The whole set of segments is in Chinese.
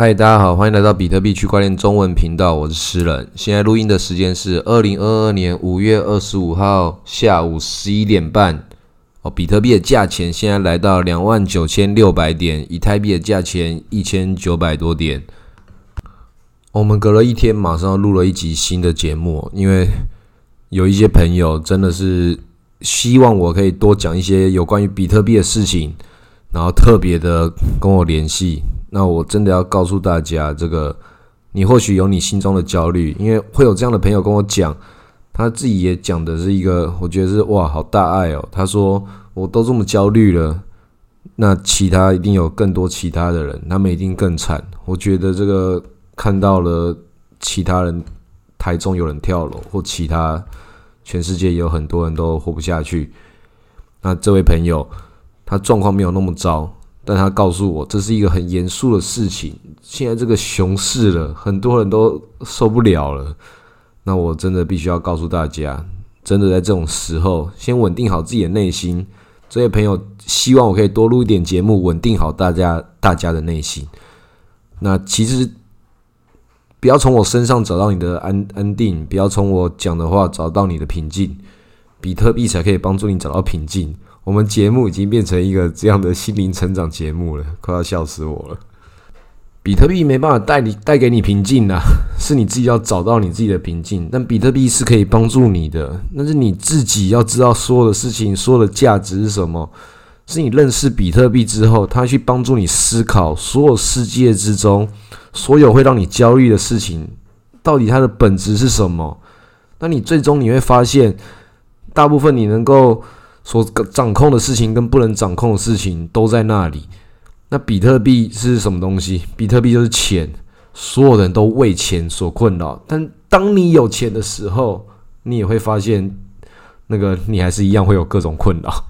嗨，大家好，欢迎来到比特币区块链中文频道，我是诗人。现在录音的时间是二零二二年五月二十五号下午十一点半。哦，比特币的价钱现在来到两万九千六百点，以太币的价钱一千九百多点。我们隔了一天，马上录了一集新的节目，因为有一些朋友真的是希望我可以多讲一些有关于比特币的事情，然后特别的跟我联系。那我真的要告诉大家，这个你或许有你心中的焦虑，因为会有这样的朋友跟我讲，他自己也讲的是一个，我觉得是哇，好大爱哦。他说我都这么焦虑了，那其他一定有更多其他的人，他们一定更惨。我觉得这个看到了其他人台中有人跳楼，或其他全世界有很多人都活不下去。那这位朋友他状况没有那么糟。但他告诉我，这是一个很严肃的事情。现在这个熊市了，很多人都受不了了。那我真的必须要告诉大家，真的在这种时候，先稳定好自己的内心。这位朋友希望我可以多录一点节目，稳定好大家大家的内心。那其实不要从我身上找到你的安安定，不要从我讲的话找到你的平静。比特币才可以帮助你找到平静。我们节目已经变成一个这样的心灵成长节目了，快要笑死我了。比特币没办法带你带给你平静啊，是你自己要找到你自己的平静。但比特币是可以帮助你的，那是你自己要知道所有的事情，所有的价值是什么。是你认识比特币之后，它去帮助你思考所有世界之中所有会让你焦虑的事情，到底它的本质是什么？那你最终你会发现，大部分你能够。所掌控的事情跟不能掌控的事情都在那里。那比特币是什么东西？比特币就是钱，所有人都为钱所困扰。但当你有钱的时候，你也会发现，那个你还是一样会有各种困扰。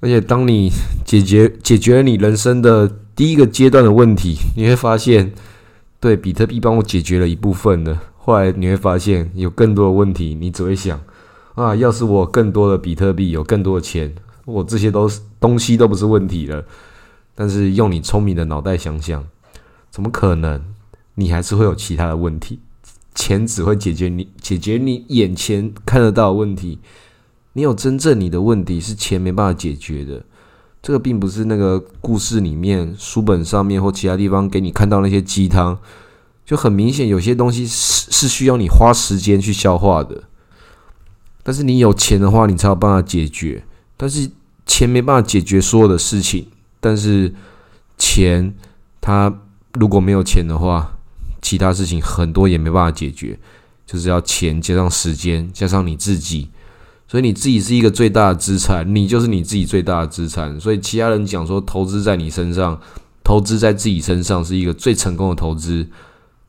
而且当你解决解决了你人生的第一个阶段的问题，你会发现，对比特币帮我解决了一部分的。后来你会发现有更多的问题，你只会想。啊！要是我更多的比特币，有更多的钱，我这些都是东西都不是问题了。但是用你聪明的脑袋想想，怎么可能？你还是会有其他的问题。钱只会解决你解决你眼前看得到的问题。你有真正你的问题是钱没办法解决的。这个并不是那个故事里面书本上面或其他地方给你看到那些鸡汤，就很明显有些东西是是需要你花时间去消化的。但是你有钱的话，你才有办法解决。但是钱没办法解决所有的事情。但是钱，它如果没有钱的话，其他事情很多也没办法解决。就是要钱加上时间加上你自己，所以你自己是一个最大的资产，你就是你自己最大的资产。所以其他人讲说投资在你身上，投资在自己身上是一个最成功的投资。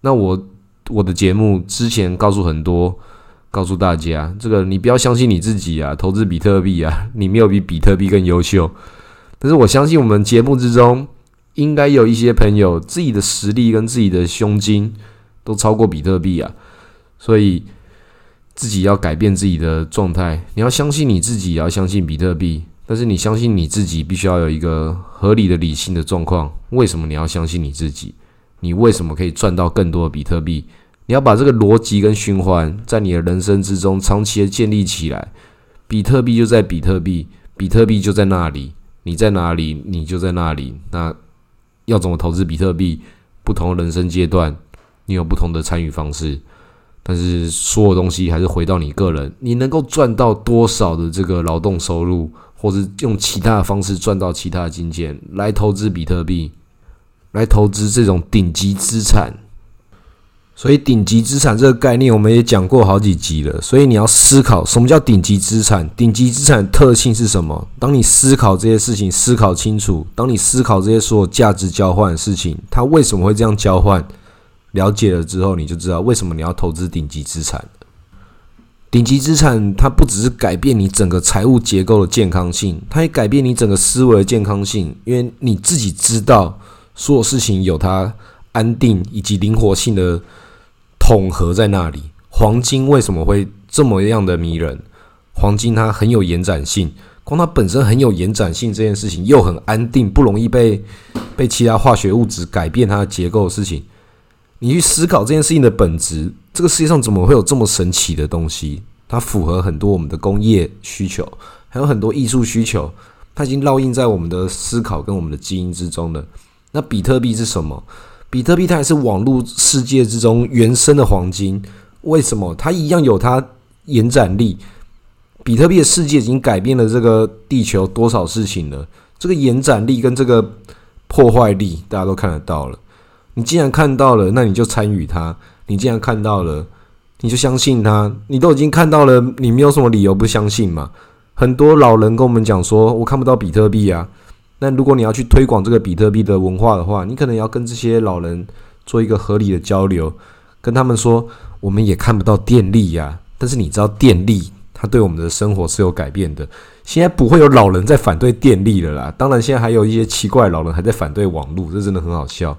那我我的节目之前告诉很多。告诉大家，这个你不要相信你自己啊！投资比特币啊，你没有比比特币更优秀。但是我相信我们节目之中，应该有一些朋友自己的实力跟自己的胸襟都超过比特币啊。所以自己要改变自己的状态，你要相信你自己，也要相信比特币。但是你相信你自己，必须要有一个合理的、理性的状况。为什么你要相信你自己？你为什么可以赚到更多的比特币？你要把这个逻辑跟循环在你的人生之中长期的建立起来。比特币就在比特币，比特币就在那里，你在哪里，你就在那里。那要怎么投资比特币？不同的人生阶段，你有不同的参与方式。但是所有东西还是回到你个人，你能够赚到多少的这个劳动收入，或是用其他的方式赚到其他的金钱来投资比特币，来投资这种顶级资产。所以，顶级资产这个概念我们也讲过好几集了。所以你要思考，什么叫顶级资产？顶级资产特性是什么？当你思考这些事情，思考清楚，当你思考这些所有价值交换的事情，它为什么会这样交换？了解了之后，你就知道为什么你要投资顶级资产。顶级资产它不只是改变你整个财务结构的健康性，它也改变你整个思维的健康性，因为你自己知道所有事情有它安定以及灵活性的。统合在那里，黄金为什么会这么样的迷人？黄金它很有延展性，光它本身很有延展性这件事情，又很安定，不容易被被其他化学物质改变它的结构的事情，你去思考这件事情的本质，这个世界上怎么会有这么神奇的东西？它符合很多我们的工业需求，还有很多艺术需求，它已经烙印在我们的思考跟我们的基因之中了。那比特币是什么？比特币它还是网络世界之中原生的黄金。为什么？它一样有它延展力。比特币的世界已经改变了这个地球多少事情了？这个延展力跟这个破坏力，大家都看得到了。你既然看到了，那你就参与它。你既然看到了，你就相信它。你都已经看到了，你没有什么理由不相信嘛？很多老人跟我们讲说：“我看不到比特币啊。”那如果你要去推广这个比特币的文化的话，你可能要跟这些老人做一个合理的交流，跟他们说，我们也看不到电力呀，但是你知道电力它对我们的生活是有改变的。现在不会有老人在反对电力了啦，当然现在还有一些奇怪老人还在反对网络，这真的很好笑。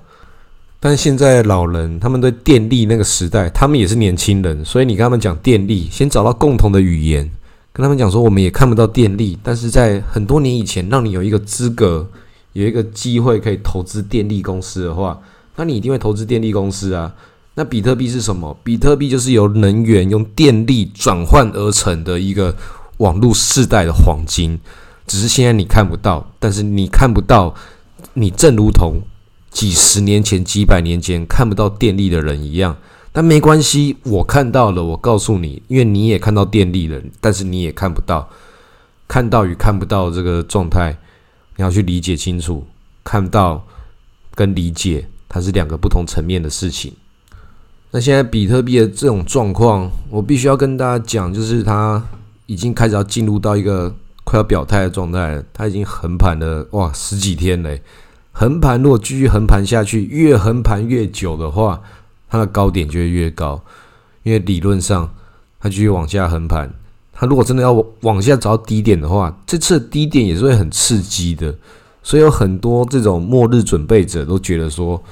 但现在老人他们对电力那个时代，他们也是年轻人，所以你跟他们讲电力，先找到共同的语言。跟他们讲说，我们也看不到电力，但是在很多年以前，让你有一个资格，有一个机会可以投资电力公司的话，那你一定会投资电力公司啊。那比特币是什么？比特币就是由能源用电力转换而成的一个网络世代的黄金，只是现在你看不到，但是你看不到，你正如同几十年前、几百年前看不到电力的人一样。但没关系，我看到了。我告诉你，因为你也看到电力了，但是你也看不到。看到与看不到这个状态，你要去理解清楚。看到跟理解，它是两个不同层面的事情。那现在比特币的这种状况，我必须要跟大家讲，就是它已经开始要进入到一个快要表态的状态。它已经横盘了哇十几天嘞，横盘如果继续横盘下去，越横盘越久的话。它的高点就会越高，因为理论上它继续往下横盘，它如果真的要往下找到低点的话，这次的低点也是会很刺激的。所以有很多这种末日准备者都觉得说，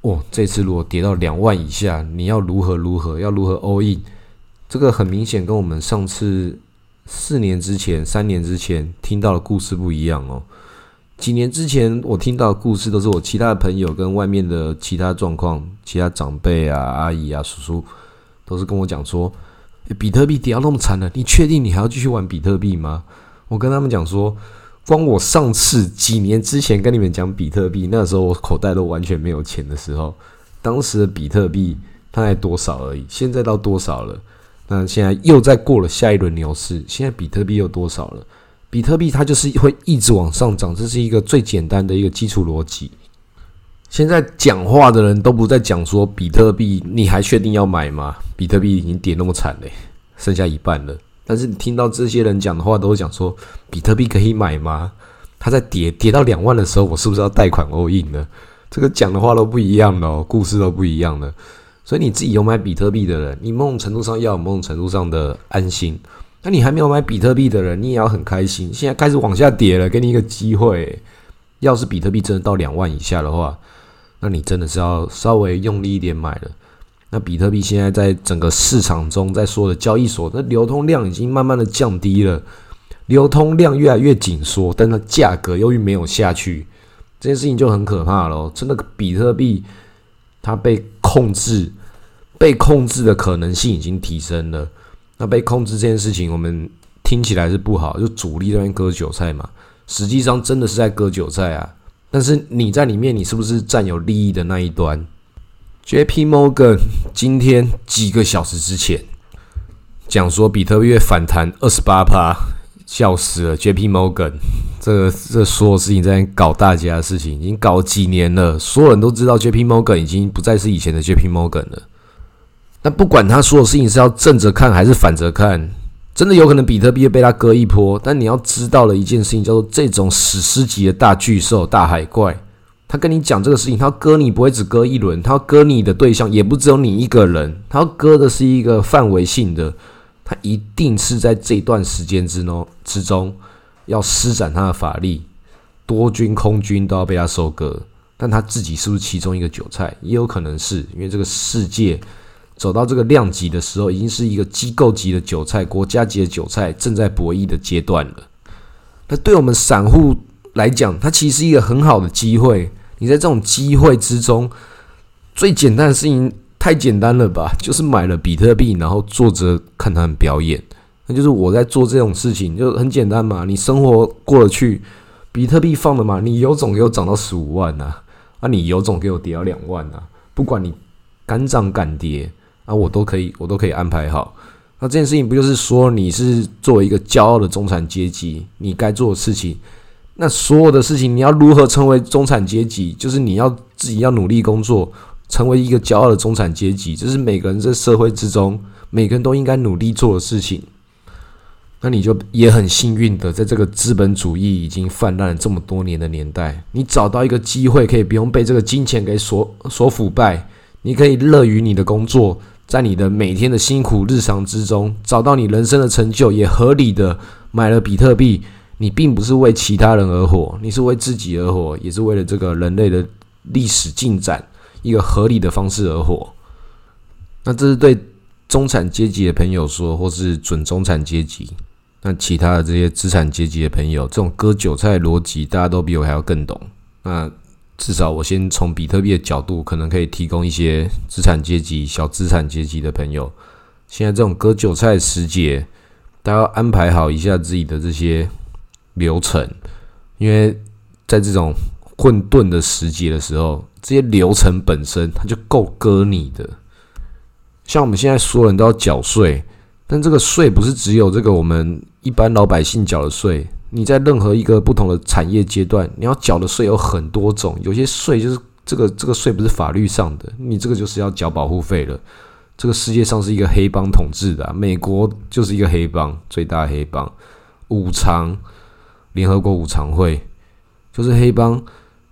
哦，这次如果跌到两万以下，你要如何如何，要如何 all in？这个很明显跟我们上次四年之前、三年之前听到的故事不一样哦。几年之前，我听到的故事都是我其他的朋友跟外面的其他状况，其他长辈啊、阿姨啊、叔叔，都是跟我讲说，比特币跌到那么惨了，你确定你还要继续玩比特币吗？我跟他们讲说，光我上次几年之前跟你们讲比特币，那时候我口袋都完全没有钱的时候，当时的比特币它才多少而已，现在到多少了？那现在又在过了下一轮牛市，现在比特币又多少了？比特币它就是会一直往上涨，这是一个最简单的一个基础逻辑。现在讲话的人都不再讲说比特币，你还确定要买吗？比特币已经跌那么惨嘞，剩下一半了。但是你听到这些人讲的话，都会讲说比特币可以买吗？它在跌跌到两万的时候，我是不是要贷款 all in 呢？这个讲的话都不一样了，故事都不一样了。所以你自己有买比特币的人，你某种程度上要有某种程度上的安心。那你还没有买比特币的人，你也要很开心。现在开始往下跌了，给你一个机会。要是比特币真的到两万以下的话，那你真的是要稍微用力一点买了。那比特币现在在整个市场中，在所有的交易所，那流通量已经慢慢的降低了，流通量越来越紧缩，但它价格由于没有下去，这件事情就很可怕了。真的，比特币它被控制，被控制的可能性已经提升了。那被控制这件事情，我们听起来是不好，就主力那边割韭菜嘛。实际上真的是在割韭菜啊。但是你在里面，你是不是占有利益的那一端？J.P. Morgan 今天几个小时之前讲说，比特币反弹二十八趴，笑死了。J.P. Morgan 这个这所有事情在搞大家的事情，已经搞几年了，所有人都知道 J.P. Morgan 已经不再是以前的 J.P. Morgan 了。但不管他说的事情是要正着看还是反着看，真的有可能比特币被他割一波。但你要知道的一件事情，叫做这种史诗级的大巨兽、大海怪，他跟你讲这个事情，他割你不会只割一轮，他要割你的对象也不只有你一个人，他要割的是一个范围性的，他一定是在这段时间之中之中要施展他的法力，多军空军都要被他收割。但他自己是不是其中一个韭菜，也有可能是因为这个世界。走到这个量级的时候，已经是一个机构级的韭菜、国家级的韭菜正在博弈的阶段了。那对我们散户来讲，它其实是一个很好的机会。你在这种机会之中，最简单的事情太简单了吧？就是买了比特币，然后坐着看他们表演。那就是我在做这种事情，就很简单嘛。你生活过得去，比特币放了嘛，你有种给我涨到十五万呐，啊，你有种给我跌到两万呐，不管你敢涨敢跌啊，我都可以，我都可以安排好。那这件事情不就是说，你是作为一个骄傲的中产阶级，你该做的事情？那所有的事情，你要如何成为中产阶级？就是你要自己要努力工作，成为一个骄傲的中产阶级，这是每个人在社会之中，每个人都应该努力做的事情。那你就也很幸运的，在这个资本主义已经泛滥了这么多年的年代，你找到一个机会，可以不用被这个金钱给所所腐败，你可以乐于你的工作，在你的每天的辛苦日常之中，找到你人生的成就，也合理的买了比特币。你并不是为其他人而活，你是为自己而活，也是为了这个人类的历史进展一个合理的方式而活。那这是对中产阶级的朋友说，或是准中产阶级。那其他的这些资产阶级的朋友，这种割韭菜逻辑，大家都比我还要更懂。那至少我先从比特币的角度，可能可以提供一些资产阶级、小资产阶级的朋友，现在这种割韭菜时节，大家要安排好一下自己的这些流程，因为在这种混沌的时节的时候，这些流程本身它就够割你的。像我们现在所有人都要缴税。但这个税不是只有这个我们一般老百姓缴的税，你在任何一个不同的产业阶段，你要缴的税有很多种。有些税就是这个这个税不是法律上的，你这个就是要缴保护费了。这个世界上是一个黑帮统治的，美国就是一个黑帮，最大黑帮，五常联合国五常会就是黑帮，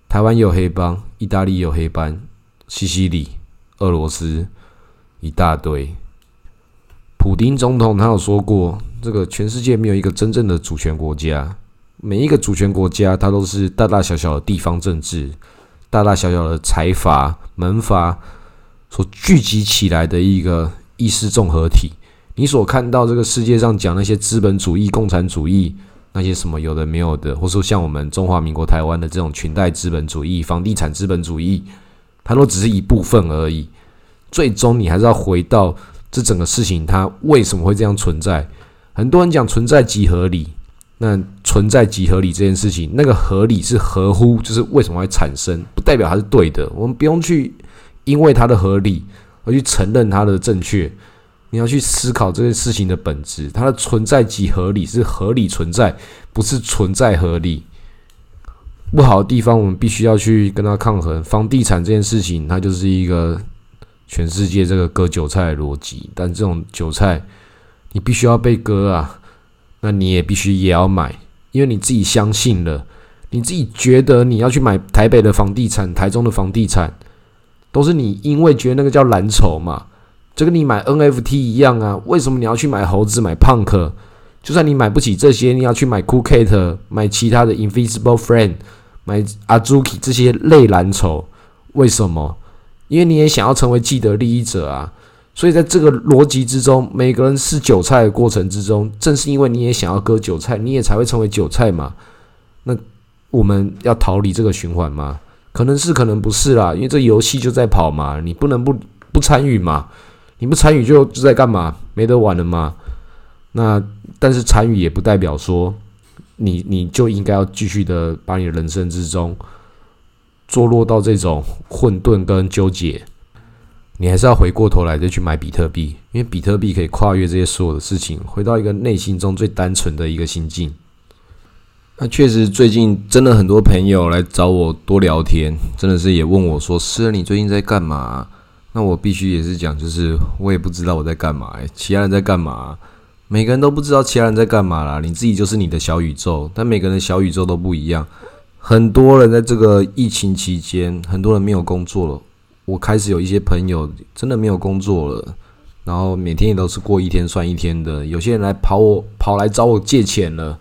台湾有黑帮，意大利有黑帮，西西里、俄罗斯一大堆。普丁总统他有说过，这个全世界没有一个真正的主权国家，每一个主权国家它都是大大小小的地方政治，大大小小的财阀门阀所聚集起来的一个意识综合体。你所看到这个世界上讲那些资本主义、共产主义那些什么有的没有的，或者说像我们中华民国台湾的这种裙带资本主义、房地产资本主义，它都只是一部分而已。最终你还是要回到。这整个事情它为什么会这样存在？很多人讲存在即合理，那存在即合理这件事情，那个合理是合乎，就是为什么会产生，不代表它是对的。我们不用去因为它的合理而去承认它的正确。你要去思考这件事情的本质，它的存在即合理是合理存在，不是存在合理。不好的地方，我们必须要去跟它抗衡。房地产这件事情，它就是一个。全世界这个割韭菜的逻辑，但这种韭菜你必须要被割啊，那你也必须也要买，因为你自己相信了，你自己觉得你要去买台北的房地产、台中的房地产，都是你因为觉得那个叫蓝筹嘛，就跟你买 NFT 一样啊。为什么你要去买猴子、买 Punk？就算你买不起这些，你要去买 Coolcat、买其他的 Invisible Friend、买 Azuki 这些类蓝筹，为什么？因为你也想要成为既得利益者啊，所以在这个逻辑之中，每个人吃韭菜的过程之中，正是因为你也想要割韭菜，你也才会成为韭菜嘛。那我们要逃离这个循环吗？可能是，可能不是啦。因为这游戏就在跑嘛，你不能不不参与嘛。你不参与就就在干嘛？没得玩了嘛？那但是参与也不代表说你你就应该要继续的把你的人生之中。坐落到这种混沌跟纠结，你还是要回过头来再去买比特币，因为比特币可以跨越这些所有的事情，回到一个内心中最单纯的一个心境。那确实，最近真的很多朋友来找我多聊天，真的是也问我说：“诗人，你最近在干嘛？”那我必须也是讲，就是我也不知道我在干嘛，其他人在干嘛？每个人都不知道其他人在干嘛啦。你自己就是你的小宇宙，但每个人的小宇宙都不一样。很多人在这个疫情期间，很多人没有工作了。我开始有一些朋友真的没有工作了，然后每天也都是过一天算一天的。有些人来跑我，跑来找我借钱了。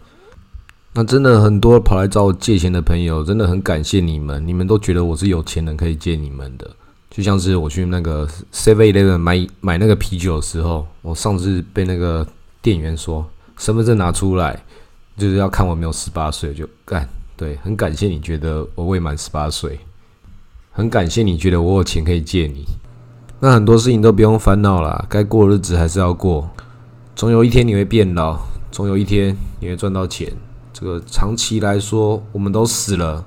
那真的很多跑来找我借钱的朋友，真的很感谢你们。你们都觉得我是有钱人，可以借你们的。就像是我去那个 Seven Eleven 买买那个啤酒的时候，我上次被那个店员说身份证拿出来。就是要看我没有十八岁就干。对，很感谢你觉得我未满十八岁，很感谢你觉得我有钱可以借你。那很多事情都不用烦恼了，该过日子还是要过。总有一天你会变老，总有一天你会赚到钱。这个长期来说，我们都死了。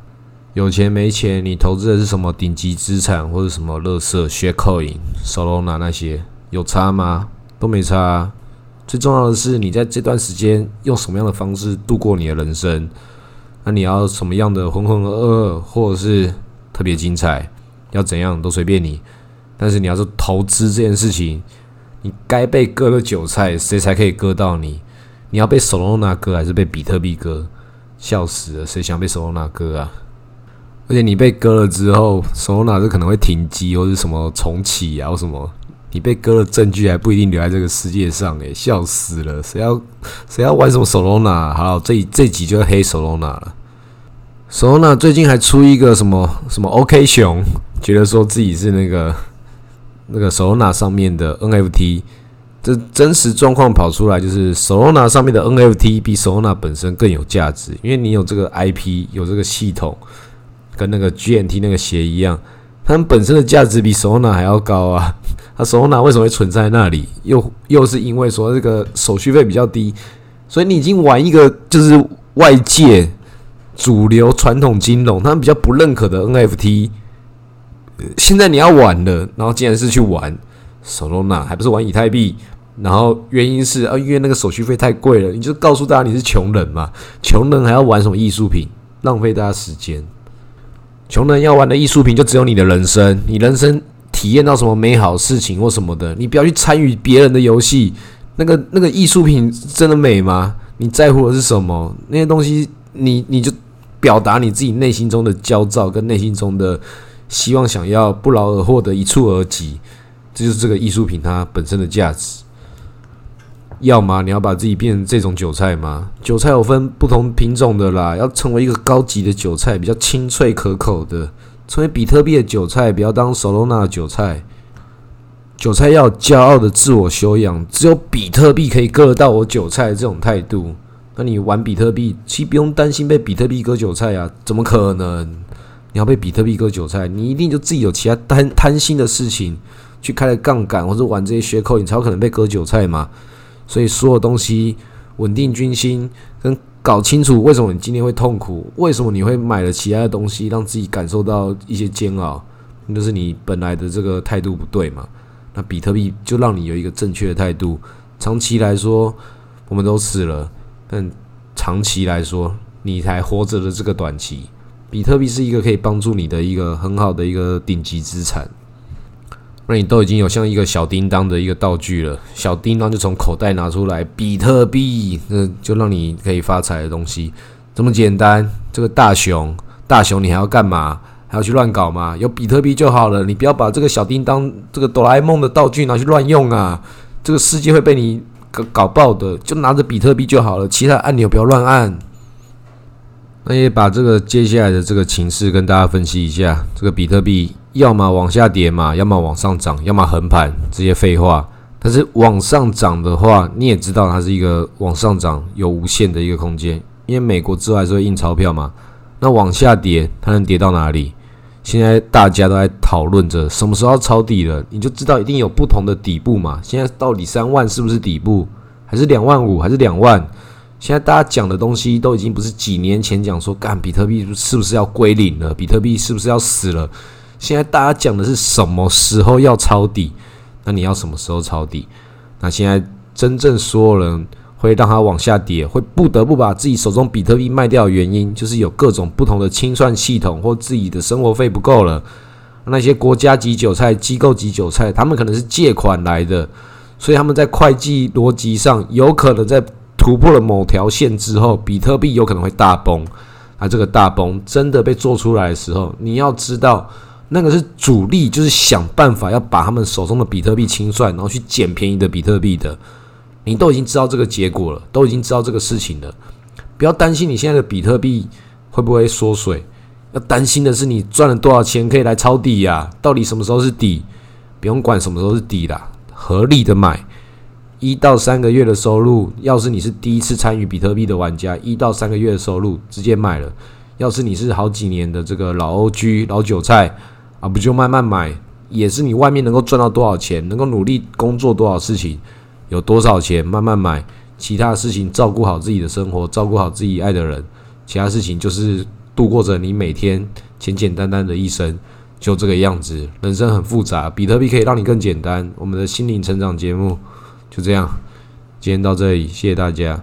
有钱没钱，你投资的是什么顶级资产或者什么乐色、血扣影、Solana 那些，有差吗？都没差。最重要的是，你在这段时间用什么样的方式度过你的人生？那你要什么样的浑浑噩噩，或者是特别精彩？要怎样都随便你。但是你要是投资这件事情，你该被割的韭菜，谁才可以割到你？你要被 Solana 割，还是被比特币割？笑死了，谁想被 Solana 割啊？而且你被割了之后，Solana 是可能会停机或者什么重启啊，或什么？你被割了证据还不一定留在这个世界上诶，笑死了！谁要谁要玩什么 Solana？好，这这集就黑 Solana 了。Solana 最近还出一个什么什么 OK 熊，觉得说自己是那个那个 Solana 上面的 NFT。这真实状况跑出来，就是 Solana 上面的 NFT 比 Solana 本身更有价值，因为你有这个 IP，有这个系统。跟那个 GNT 那个鞋一样，它们本身的价值比 Solana 还要高啊！它 Solana 为什么会存在那里？又又是因为说这个手续费比较低，所以你已经玩一个就是外界主流传统金融他们比较不认可的 NFT，现在你要玩了，然后竟然是去玩 Solana，还不是玩以太币？然后原因是啊，因为那个手续费太贵了，你就告诉大家你是穷人嘛？穷人还要玩什么艺术品？浪费大家时间。穷人要玩的艺术品就只有你的人生，你人生体验到什么美好事情或什么的，你不要去参与别人的游戏。那个那个艺术品真的美吗？你在乎的是什么？那些东西，你你就表达你自己内心中的焦躁跟内心中的希望，想要不劳而获的一触而即，这就是这个艺术品它本身的价值。要吗？你要把自己变成这种韭菜吗？韭菜有分不同品种的啦，要成为一个高级的韭菜，比较清脆可口的，成为比特币的韭菜，不要当 Solana 的韭菜。韭菜要骄傲的自我修养，只有比特币可以割得到我韭菜这种态度。那你玩比特币，其实不用担心被比特币割韭菜啊？怎么可能？你要被比特币割韭菜，你一定就自己有其他贪贪心的事情去开了杠杆，或者玩这些血口，你才有可能被割韭菜嘛？所以所有东西稳定军心，跟搞清楚为什么你今天会痛苦，为什么你会买了其他的东西，让自己感受到一些煎熬，那就是你本来的这个态度不对嘛。那比特币就让你有一个正确的态度。长期来说，我们都死了，但长期来说，你才活着的这个短期，比特币是一个可以帮助你的一个很好的一个顶级资产。那你都已经有像一个小叮当的一个道具了，小叮当就从口袋拿出来比特币，那就让你可以发财的东西，这么简单。这个大熊，大熊你还要干嘛？还要去乱搞吗？有比特币就好了，你不要把这个小叮当、这个哆啦 A 梦的道具拿去乱用啊！这个世界会被你搞搞爆的，就拿着比特币就好了，其他按钮不要乱按。那也把这个接下来的这个情势跟大家分析一下，这个比特币。要么往下跌嘛，要么往上涨，要么横盘，这些废话。但是往上涨的话，你也知道它是一个往上涨有无限的一个空间，因为美国之外是会印钞票嘛。那往下跌，它能跌到哪里？现在大家都在讨论着什么时候抄底了，你就知道一定有不同的底部嘛。现在到底三万是不是底部，还是两万五，还是两万？现在大家讲的东西都已经不是几年前讲说，干比特币是不是要归零了？比特币是不是要死了？现在大家讲的是什么时候要抄底？那你要什么时候抄底？那现在真正所有人会让它往下跌，会不得不把自己手中比特币卖掉的原因，就是有各种不同的清算系统，或自己的生活费不够了。那些国家级韭菜、机构级韭菜，他们可能是借款来的，所以他们在会计逻辑上有可能在突破了某条线之后，比特币有可能会大崩。啊，这个大崩真的被做出来的时候，你要知道。那个是主力，就是想办法要把他们手中的比特币清算，然后去捡便宜的比特币的。你都已经知道这个结果了，都已经知道这个事情了。不要担心你现在的比特币会不会缩水，要担心的是你赚了多少钱可以来抄底呀？到底什么时候是底？不用管什么时候是底啦，合理的买，一到三个月的收入，要是你是第一次参与比特币的玩家，一到三个月的收入直接买了；要是你是好几年的这个老 OG 老韭菜啊，不就慢慢买，也是你外面能够赚到多少钱，能够努力工作多少事情，有多少钱慢慢买，其他事情照顾好自己的生活，照顾好自己爱的人，其他事情就是度过着你每天简简单单的一生。就这个样子，人生很复杂，比特币可以让你更简单。我们的心灵成长节目就这样，今天到这里，谢谢大家。